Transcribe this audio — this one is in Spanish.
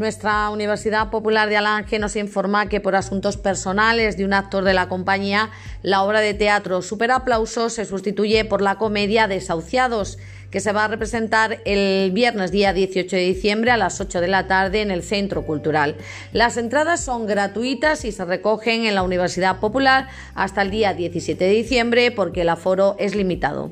Nuestra Universidad Popular de Alange nos informa que por asuntos personales de un actor de la compañía, la obra de teatro Superaplausos se sustituye por la comedia Desahuciados, que se va a representar el viernes día 18 de diciembre a las 8 de la tarde en el Centro Cultural. Las entradas son gratuitas y se recogen en la Universidad Popular hasta el día 17 de diciembre porque el aforo es limitado.